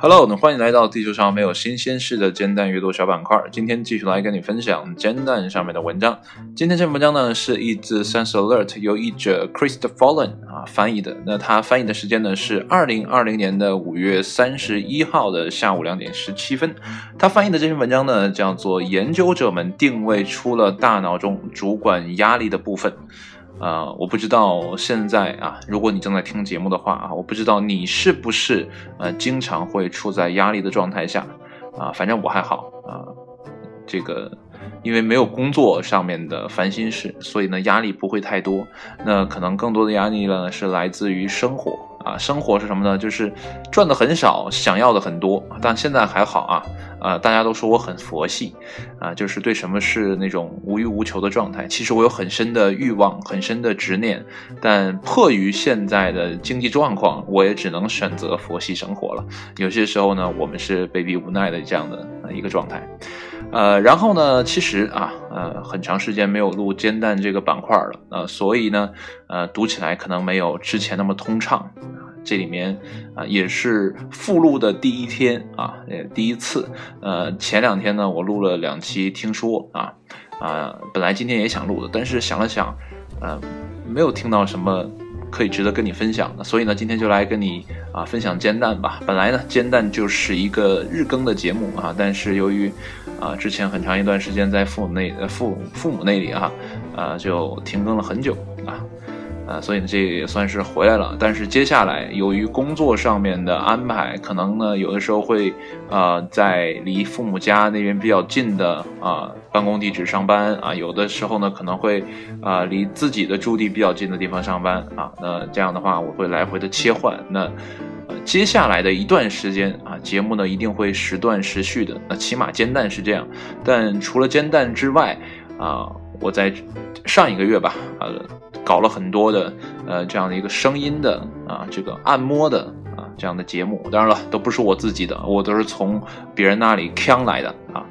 Hello，那欢迎来到地球上没有新鲜事的煎蛋阅读小板块。今天继续来跟你分享煎蛋上面的文章。今天这篇文章呢是一自 Sense Alert 由译者 Christ Fallen 啊翻译的。那他翻译的时间呢是二零二零年的五月三十一号的下午两点十七分。他翻译的这篇文章呢叫做《研究者们定位出了大脑中主管压力的部分》。啊，我不知道现在啊，如果你正在听节目的话啊，我不知道你是不是呃经常会处在压力的状态下啊，反正我还好啊，这个因为没有工作上面的烦心事，所以呢压力不会太多。那可能更多的压力呢是来自于生活啊，生活是什么呢？就是赚的很少，想要的很多，但现在还好啊。啊，大家都说我很佛系，啊，就是对什么是那种无欲无求的状态。其实我有很深的欲望，很深的执念，但迫于现在的经济状况，我也只能选择佛系生活了。有些时候呢，我们是被逼无奈的这样的一个状态。呃，然后呢，其实啊，呃，很长时间没有录煎蛋这个板块了，呃，所以呢，呃，读起来可能没有之前那么通畅。这里面啊，也是复录的第一天啊，呃，第一次。呃，前两天呢，我录了两期听说啊，啊，本来今天也想录的，但是想了想，呃，没有听到什么可以值得跟你分享的，所以呢，今天就来跟你啊分享煎蛋吧。本来呢，煎蛋就是一个日更的节目啊，但是由于啊之前很长一段时间在父母那呃父父母那里啊，啊就停更了很久啊。啊，所以呢，这也算是回来了。但是接下来，由于工作上面的安排，可能呢，有的时候会，呃，在离父母家那边比较近的啊办公地址上班啊，有的时候呢，可能会，啊，离自己的驻地比较近的地方上班啊。那这样的话，我会来回的切换。那，接下来的一段时间啊，节目呢一定会时断时续的。那起码煎蛋是这样，但除了煎蛋之外，啊，我在上一个月吧，呃。搞了很多的，呃，这样的一个声音的啊，这个按摩的啊，这样的节目，当然了，都不是我自己的，我都是从别人那里呛来的啊。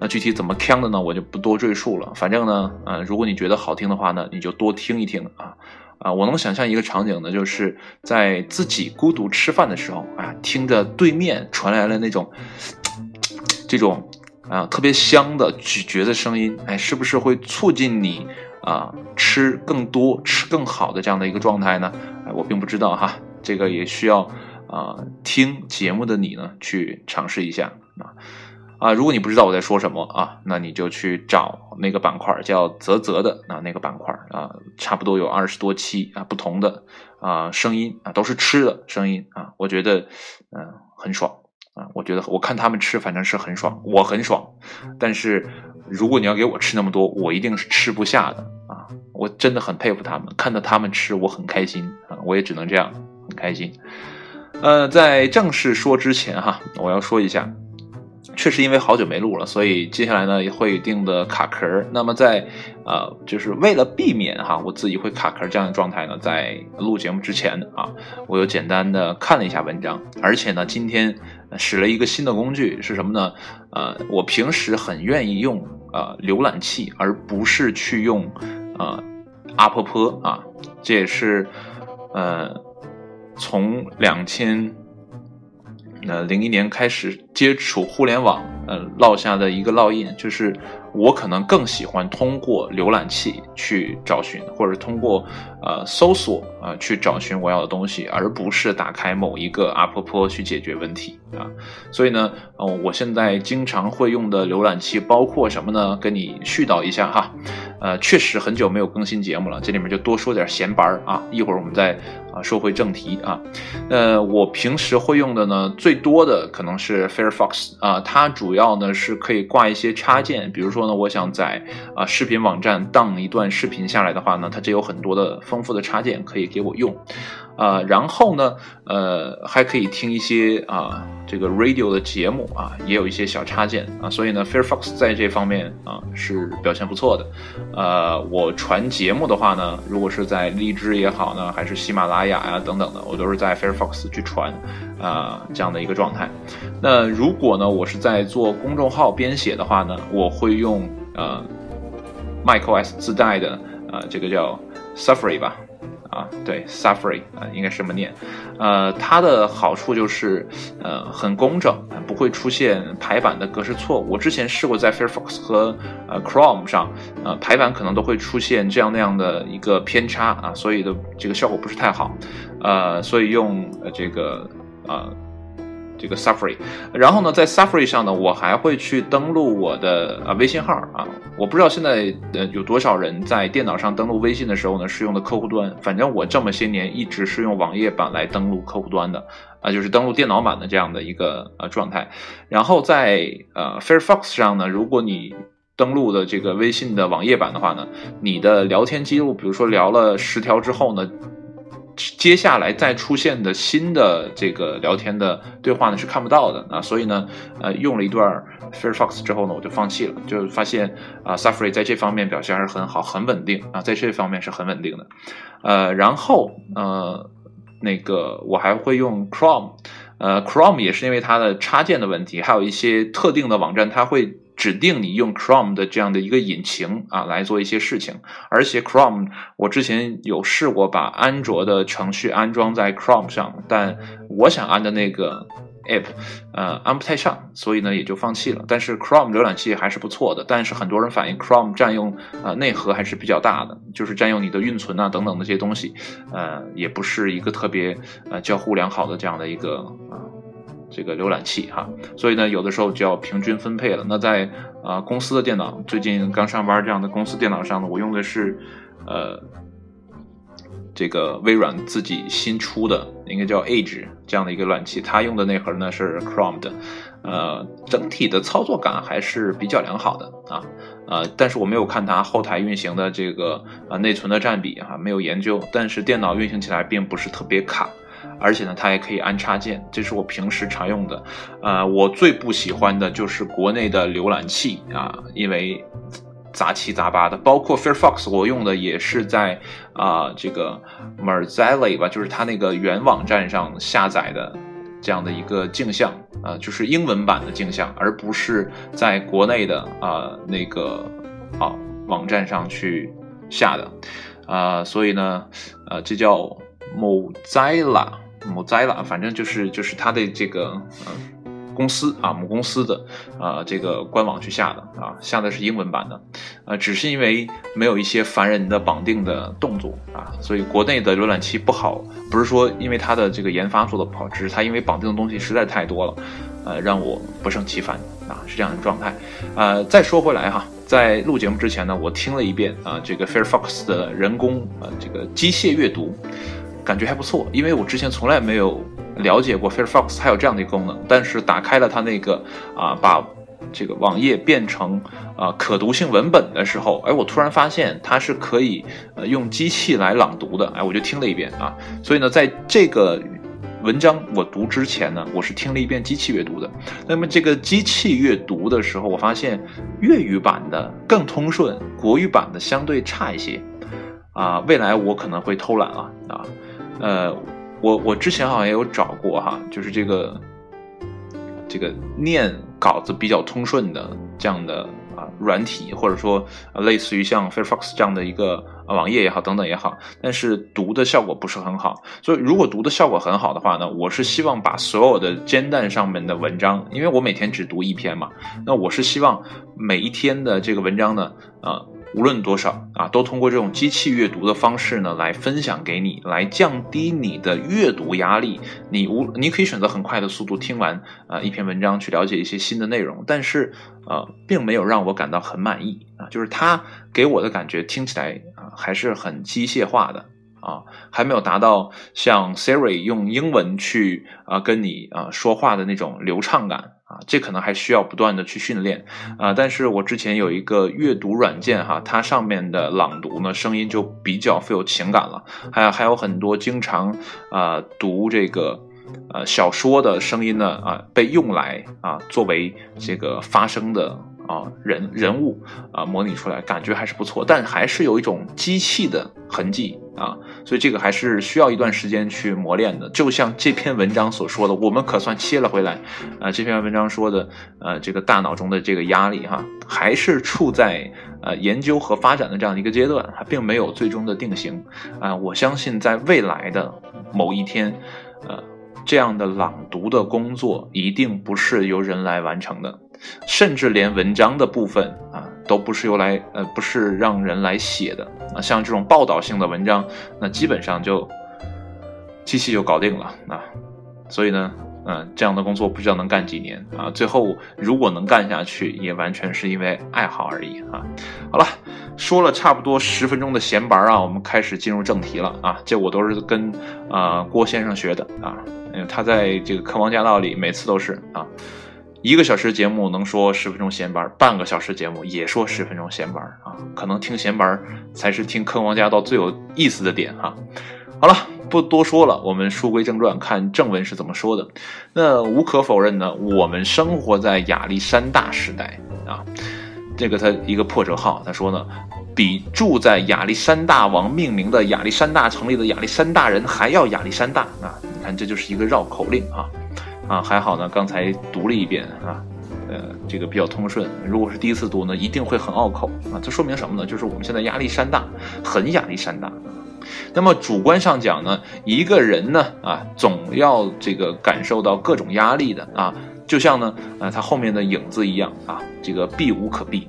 那具体怎么呛的呢？我就不多赘述了。反正呢，呃，如果你觉得好听的话呢，你就多听一听啊啊。我能想象一个场景呢，就是在自己孤独吃饭的时候啊，听着对面传来了那种这种啊特别香的咀嚼的声音，哎，是不是会促进你？啊，吃更多、吃更好的这样的一个状态呢？哎，我并不知道哈，这个也需要啊听节目的你呢去尝试一下啊啊！如果你不知道我在说什么啊，那你就去找那个板块叫“泽泽”的啊那个板块啊，差不多有二十多期啊，不同的啊声音啊，都是吃的声音啊，我觉得嗯很爽啊，我觉得我看他们吃反正是很爽，我很爽，但是如果你要给我吃那么多，我一定是吃不下的。啊，我真的很佩服他们，看到他们吃，我很开心啊，我也只能这样，很开心。呃，在正式说之前哈，我要说一下，确实因为好久没录了，所以接下来呢会有一定的卡壳。那么在呃，就是为了避免哈，我自己会卡壳这样的状态呢，在录节目之前啊，我又简单的看了一下文章，而且呢，今天使了一个新的工具是什么呢？呃，我平时很愿意用。呃，浏览器，而不是去用，呃，阿婆婆啊，这也是，呃，从两千，呃零一年开始接触互联网，呃，落下的一个烙印，就是我可能更喜欢通过浏览器去找寻，或者通过呃搜索啊去找寻我要的东西，而不是打开某一个阿婆婆去解决问题。啊，所以呢，哦，我现在经常会用的浏览器包括什么呢？跟你絮叨一下哈，呃，确实很久没有更新节目了，这里面就多说点闲白儿啊。一会儿我们再啊说回正题啊。呃，我平时会用的呢，最多的可能是 Firefox 啊，它主要呢是可以挂一些插件，比如说呢，我想在啊视频网站 down 一段视频下来的话呢，它这有很多的丰富的插件可以给我用。啊，然后呢，呃，还可以听一些啊，这个 radio 的节目啊，也有一些小插件啊，所以呢，Firefox 在这方面啊是表现不错的。呃，我传节目的话呢，如果是在荔枝也好呢，还是喜马拉雅呀等等的，我都是在 Firefox 去传啊这样的一个状态。那如果呢，我是在做公众号编写的话呢，我会用呃 macOS 自带的啊这个叫 Safari 吧。啊，对，suffering 啊，应该是这么念。呃，它的好处就是呃很工整，不会出现排版的格式错误。我之前试过在 Firefox 和呃 Chrome 上，呃排版可能都会出现这样那样的一个偏差啊，所以的这个效果不是太好。呃，所以用这个呃。这个 Safari，然后呢，在 Safari 上呢，我还会去登录我的啊微信号啊。我不知道现在呃有多少人在电脑上登录微信的时候呢是用的客户端。反正我这么些年一直是用网页版来登录客户端的啊，就是登录电脑版的这样的一个呃状态。然后在呃 Firefox 上呢，如果你登录的这个微信的网页版的话呢，你的聊天记录，比如说聊了十条之后呢。接下来再出现的新的这个聊天的对话呢是看不到的啊，所以呢，呃，用了一段 Firefox 之后呢，我就放弃了，就发现啊，Safari 在这方面表现还是很好，很稳定啊，在这方面是很稳定的，呃，然后呃，那个我还会用 Chrome，呃，Chrome 也是因为它的插件的问题，还有一些特定的网站它会。指定你用 Chrome 的这样的一个引擎啊来做一些事情，而且 Chrome 我之前有试过把安卓的程序安装在 Chrome 上，但我想安的那个 App 呃安不太上，所以呢也就放弃了。但是 Chrome 浏览器还是不错的，但是很多人反映 Chrome 占用呃内核还是比较大的，就是占用你的运存啊等等那些东西，呃也不是一个特别呃交互良好的这样的一个啊。这个浏览器哈，所以呢，有的时候就要平均分配了。那在啊公司的电脑，最近刚上班这样的公司电脑上呢，我用的是呃这个微软自己新出的，应该叫 Edge 这样的一个浏览器，它用的内核呢是 Chrome 的，呃，整体的操作感还是比较良好的啊，呃，但是我没有看它后台运行的这个啊内存的占比哈，没有研究，但是电脑运行起来并不是特别卡。而且呢，它也可以安插件，这是我平时常用的。呃，我最不喜欢的就是国内的浏览器啊，因为杂七杂八的，包括 Firefox，我用的也是在啊这个 Mozilla 吧，就是它那个原网站上下载的这样的一个镜像啊，就是英文版的镜像，而不是在国内的啊那个啊网站上去下的啊，所以呢，呃，这叫 Mozilla。Mozilla，反正就是就是它的这个呃公司啊母公司的啊这个官网去下的啊下的是英文版的，呃只是因为没有一些烦人的绑定的动作啊，所以国内的浏览器不好，不是说因为它的这个研发做的不好，只是它因为绑定的东西实在太多了，呃让我不胜其烦啊是这样的状态。呃再说回来哈，在录节目之前呢，我听了一遍啊这个 Firefox 的人工呃这个机械阅读。感觉还不错，因为我之前从来没有了解过 Firefox 它有这样的功能。但是打开了它那个啊，把这个网页变成啊可读性文本的时候，哎，我突然发现它是可以呃用机器来朗读的。哎，我就听了一遍啊。所以呢，在这个文章我读之前呢，我是听了一遍机器阅读的。那么这个机器阅读的时候，我发现粤语版的更通顺，国语版的相对差一些。啊，未来我可能会偷懒啊啊。呃，我我之前好像也有找过哈，就是这个这个念稿子比较通顺的这样的啊软体，或者说类似于像 Firefox 这样的一个网页也好，等等也好，但是读的效果不是很好。所以如果读的效果很好的话呢，我是希望把所有的煎蛋上面的文章，因为我每天只读一篇嘛，那我是希望每一天的这个文章呢，啊。无论多少啊，都通过这种机器阅读的方式呢，来分享给你，来降低你的阅读压力。你无你可以选择很快的速度听完啊一篇文章，去了解一些新的内容，但是呃，并没有让我感到很满意啊，就是它给我的感觉听起来啊还是很机械化的啊，还没有达到像 Siri 用英文去啊跟你啊说话的那种流畅感。啊，这可能还需要不断的去训练啊。但是我之前有一个阅读软件哈，它上面的朗读呢，声音就比较富有情感了。还有还有很多经常啊读这个呃小说的声音呢啊，被用来啊作为这个发声的啊人人物啊模拟出来，感觉还是不错，但还是有一种机器的痕迹啊。所以这个还是需要一段时间去磨练的。就像这篇文章所说的，我们可算切了回来。啊，这篇文章说的，呃，这个大脑中的这个压力哈，还是处在呃研究和发展的这样一个阶段，还并没有最终的定型。啊，我相信在未来的某一天，呃，这样的朗读的工作一定不是由人来完成的。甚至连文章的部分啊，都不是由来呃，不是让人来写的啊。像这种报道性的文章，那基本上就机器就搞定了啊。所以呢，嗯，这样的工作不知道能干几年啊。最后如果能干下去，也完全是因为爱好而已啊。好了，说了差不多十分钟的闲白啊，我们开始进入正题了啊。这我都是跟啊郭先生学的啊，他在这个《坑王驾到》里每次都是啊。一个小时节目能说十分钟闲班，半个小时节目也说十分钟闲班啊，可能听闲班才是听坑王驾到最有意思的点哈。好了，不多说了，我们书归正传，看正文是怎么说的。那无可否认呢，我们生活在亚历山大时代啊，这个他一个破折号，他说呢，比住在亚历山大王命名的亚历山大城里的亚历山大人还要亚历山大啊！你看，这就是一个绕口令啊。啊，还好呢，刚才读了一遍啊，呃，这个比较通顺。如果是第一次读呢，一定会很拗口啊。这说明什么呢？就是我们现在压力山大，很亚历山大。那么主观上讲呢，一个人呢啊，总要这个感受到各种压力的啊。就像呢，呃，它后面的影子一样啊，这个避无可避。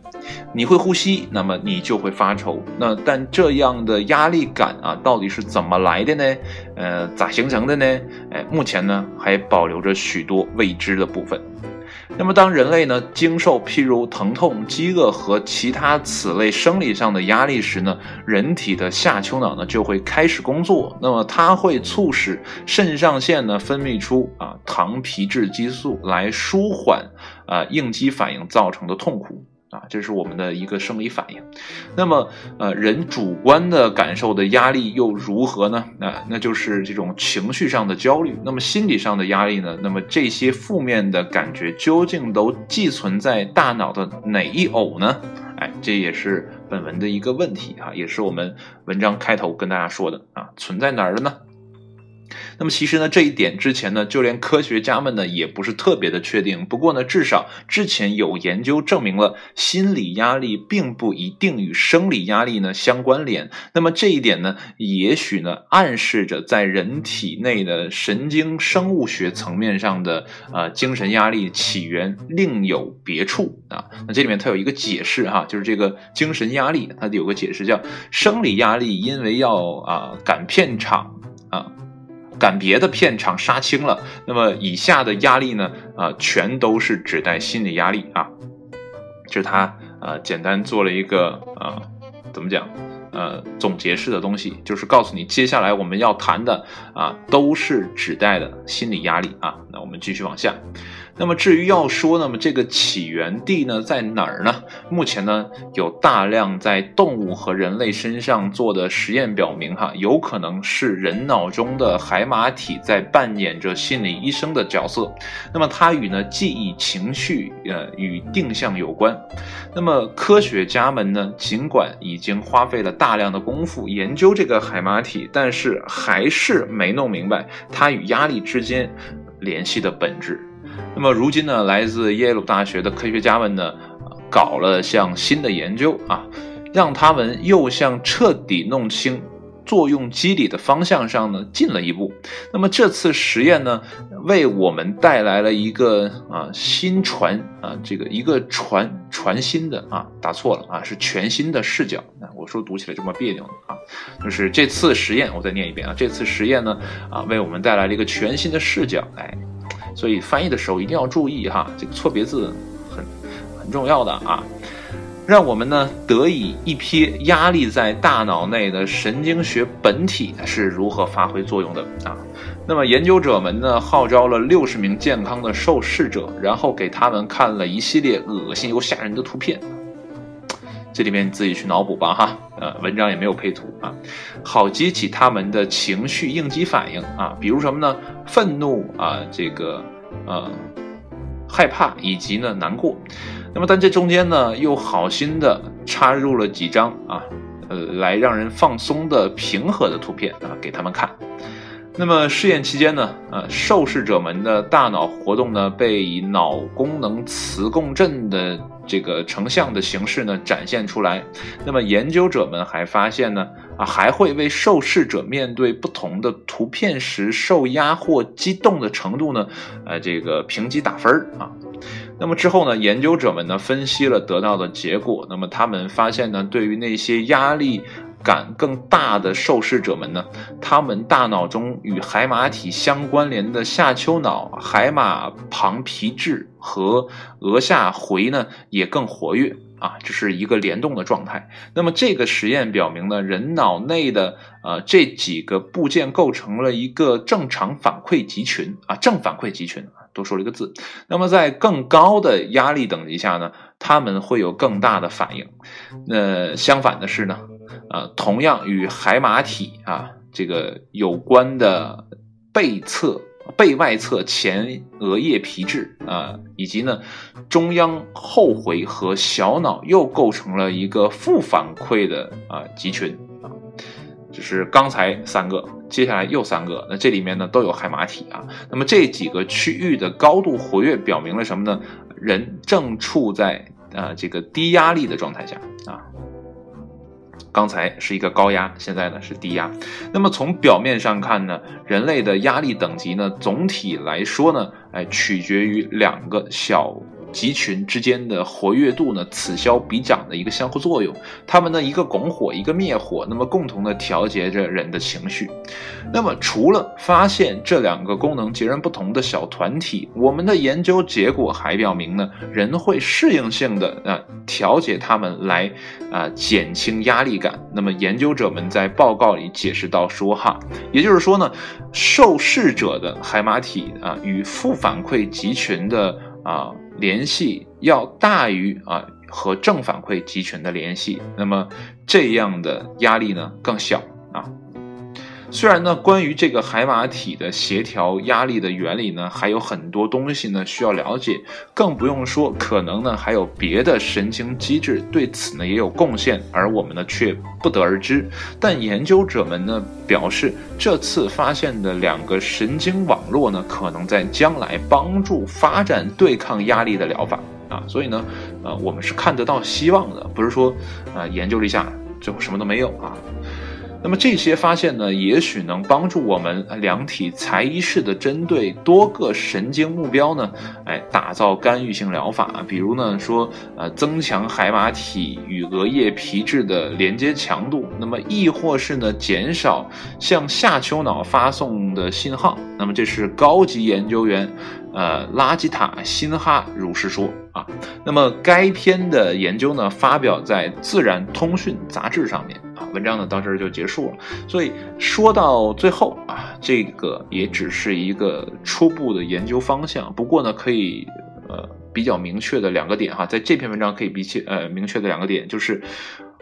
你会呼吸，那么你就会发愁。那但这样的压力感啊，到底是怎么来的呢？呃，咋形成的呢？哎，目前呢还保留着许多未知的部分。那么，当人类呢经受譬如疼痛、饥饿和其他此类生理上的压力时呢，人体的下丘脑呢就会开始工作。那么，它会促使肾上腺呢分泌出啊糖皮质激素来舒缓啊应激反应造成的痛苦。啊，这是我们的一个生理反应。那么，呃，人主观的感受的压力又如何呢？那那就是这种情绪上的焦虑。那么，心理上的压力呢？那么这些负面的感觉究竟都寄存在大脑的哪一偶呢？哎，这也是本文的一个问题啊，也是我们文章开头跟大家说的啊，存在哪儿了呢？那么其实呢，这一点之前呢，就连科学家们呢也不是特别的确定。不过呢，至少之前有研究证明了心理压力并不一定与生理压力呢相关联。那么这一点呢，也许呢暗示着在人体内的神经生物学层面上的呃精神压力起源另有别处啊。那这里面它有一个解释哈，就是这个精神压力它有个解释叫生理压力，因为要啊赶片场啊。赶别的片场杀青了，那么以下的压力呢？啊，全都是指代心理压力啊。就是他啊，简单做了一个啊，怎么讲？呃，总结式的东西，就是告诉你接下来我们要谈的啊，都是指代的心理压力啊。那我们继续往下。那么至于要说，那么这个起源地呢在哪儿呢？目前呢有大量在动物和人类身上做的实验表明，哈，有可能是人脑中的海马体在扮演着心理医生的角色。那么它与呢记忆、情绪，呃，与定向有关。那么科学家们呢，尽管已经花费了大量的功夫研究这个海马体，但是还是没弄明白它与压力之间联系的本质。那么如今呢，来自耶鲁大学的科学家们呢，搞了项新的研究啊，让他们又向彻底弄清作用机理的方向上呢进了一步。那么这次实验呢，为我们带来了一个啊新传啊这个一个传传新的啊打错了啊是全新的视角。我说读起来这么别扭啊，就是这次实验我再念一遍啊，这次实验呢啊为我们带来了一个全新的视角，哎。所以翻译的时候一定要注意哈，这个错别字很很重要的啊，让我们呢得以一瞥压力在大脑内的神经学本体是如何发挥作用的啊。那么研究者们呢号召了六十名健康的受试者，然后给他们看了一系列恶心又吓人的图片，这里面你自己去脑补吧哈，呃，文章也没有配图啊，好激起他们的情绪应激反应啊，比如什么呢？愤怒啊，这个呃害怕以及呢难过，那么但这中间呢又好心的插入了几张啊呃，来让人放松的平和的图片啊给他们看。那么试验期间呢，呃，受试者们的大脑活动呢被以脑功能磁共振的这个成像的形式呢展现出来。那么研究者们还发现呢，啊，还会为受试者面对不同的图片时受压或激动的程度呢，呃，这个评级打分啊。那么之后呢，研究者们呢分析了得到的结果。那么他们发现呢，对于那些压力。感更大的受试者们呢，他们大脑中与海马体相关联的下丘脑、海马旁皮质和额下回呢也更活跃啊，这是一个联动的状态。那么这个实验表明呢，人脑内的呃这几个部件构成了一个正常反馈集群啊，正反馈集群啊，多说了一个字。那么在更高的压力等级下呢，他们会有更大的反应。那相反的是呢？呃，同样与海马体啊这个有关的背侧、背外侧前额叶皮质啊，以及呢中央后回和小脑又构成了一个负反馈的啊集群啊，就是刚才三个，接下来又三个，那这里面呢都有海马体啊。那么这几个区域的高度活跃，表明了什么呢？人正处在啊这个低压力的状态下啊。刚才是一个高压，现在呢是低压。那么从表面上看呢，人类的压力等级呢，总体来说呢，哎，取决于两个小。集群之间的活跃度呢，此消彼长的一个相互作用，它们呢一个拱火，一个灭火，那么共同的调节着人的情绪。那么除了发现这两个功能截然不同的小团体，我们的研究结果还表明呢，人会适应性的啊调节它们来啊减轻压力感。那么研究者们在报告里解释到说哈，也就是说呢，受试者的海马体啊与负反馈集群的啊。联系要大于啊和正反馈集群的联系，那么这样的压力呢更小。虽然呢，关于这个海马体的协调压力的原理呢，还有很多东西呢需要了解，更不用说可能呢还有别的神经机制对此呢也有贡献，而我们呢却不得而知。但研究者们呢表示，这次发现的两个神经网络呢，可能在将来帮助发展对抗压力的疗法啊。所以呢，呃，我们是看得到希望的，不是说啊研究了一下最后什么都没有啊。那么这些发现呢，也许能帮助我们量体裁衣式的针对多个神经目标呢，哎，打造干预性疗法。比如呢，说呃，增强海马体与额叶皮质的连接强度，那么亦或是呢，减少向下丘脑发送的信号。那么这是高级研究员。呃，拉吉塔辛哈如是说啊。那么该篇的研究呢，发表在《自然通讯》杂志上面。文章呢到这儿就结束了。所以说到最后啊，这个也只是一个初步的研究方向。不过呢，可以呃比较明确的两个点哈，在这篇文章可以比起呃明确的两个点就是，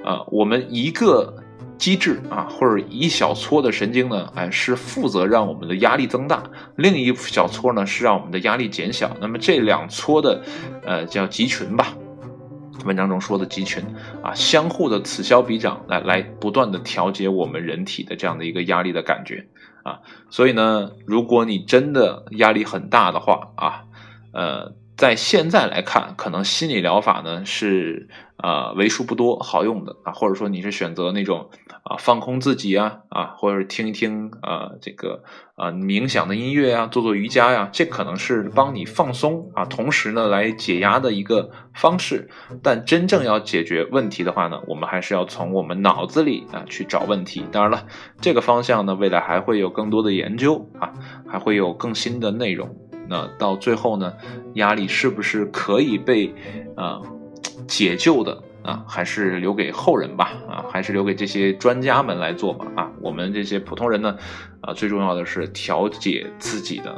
呃，我们一个。机制啊，或者一小撮的神经呢，哎，是负责让我们的压力增大；另一小撮呢，是让我们的压力减小。那么这两撮的，呃，叫集群吧，文章中说的集群啊，相互的此消彼长，来来不断的调节我们人体的这样的一个压力的感觉啊。所以呢，如果你真的压力很大的话啊，呃。在现在来看，可能心理疗法呢是呃为数不多好用的啊，或者说你是选择那种啊放空自己啊啊，或者是听一听啊这个啊冥想的音乐呀，做做瑜伽呀，这可能是帮你放松啊，同时呢来解压的一个方式。但真正要解决问题的话呢，我们还是要从我们脑子里啊去找问题。当然了，这个方向呢未来还会有更多的研究啊，还会有更新的内容。那到最后呢，压力是不是可以被啊解救的啊？还是留给后人吧啊？还是留给这些专家们来做吧啊？我们这些普通人呢啊，最重要的是调节自己的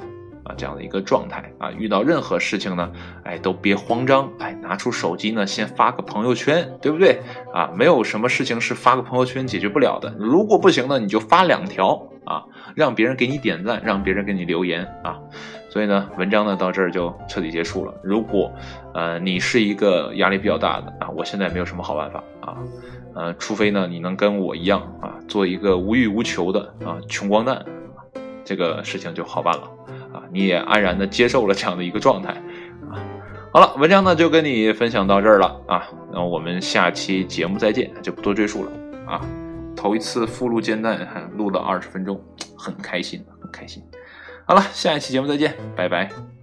啊这样的一个状态啊。遇到任何事情呢，哎，都别慌张，哎，拿出手机呢，先发个朋友圈，对不对啊？没有什么事情是发个朋友圈解决不了的。如果不行呢，你就发两条。啊，让别人给你点赞，让别人给你留言啊。所以呢，文章呢到这儿就彻底结束了。如果呃你是一个压力比较大的啊，我现在没有什么好办法啊，呃，除非呢你能跟我一样啊，做一个无欲无求的啊穷光蛋，这个事情就好办了啊，你也安然的接受了这样的一个状态啊。好了，文章呢就跟你分享到这儿了啊，那我们下期节目再见，就不多赘述了啊。头一次附录煎蛋，录了二十分钟，很开心，很开心。好了，下一期节目再见，拜拜。